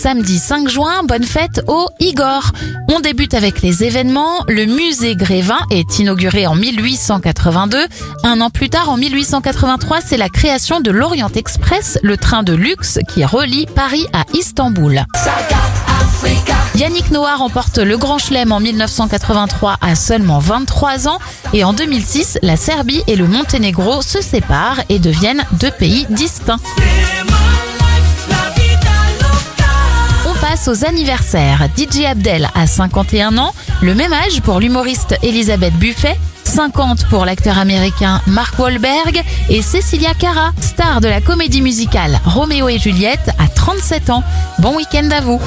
samedi 5 juin. Bonne fête au Igor. On débute avec les événements. Le musée Grévin est inauguré en 1882. Un an plus tard, en 1883, c'est la création de l'Orient Express, le train de luxe qui relie Paris à Istanbul. Yannick Noah remporte le Grand Chelem en 1983 à seulement 23 ans et en 2006, la Serbie et le Monténégro se séparent et deviennent deux pays distincts. Aux anniversaires. DJ Abdel a 51 ans, le même âge pour l'humoriste Elisabeth Buffet, 50 pour l'acteur américain Mark Wahlberg et Cecilia Cara, star de la comédie musicale Roméo et Juliette, à 37 ans. Bon week-end à vous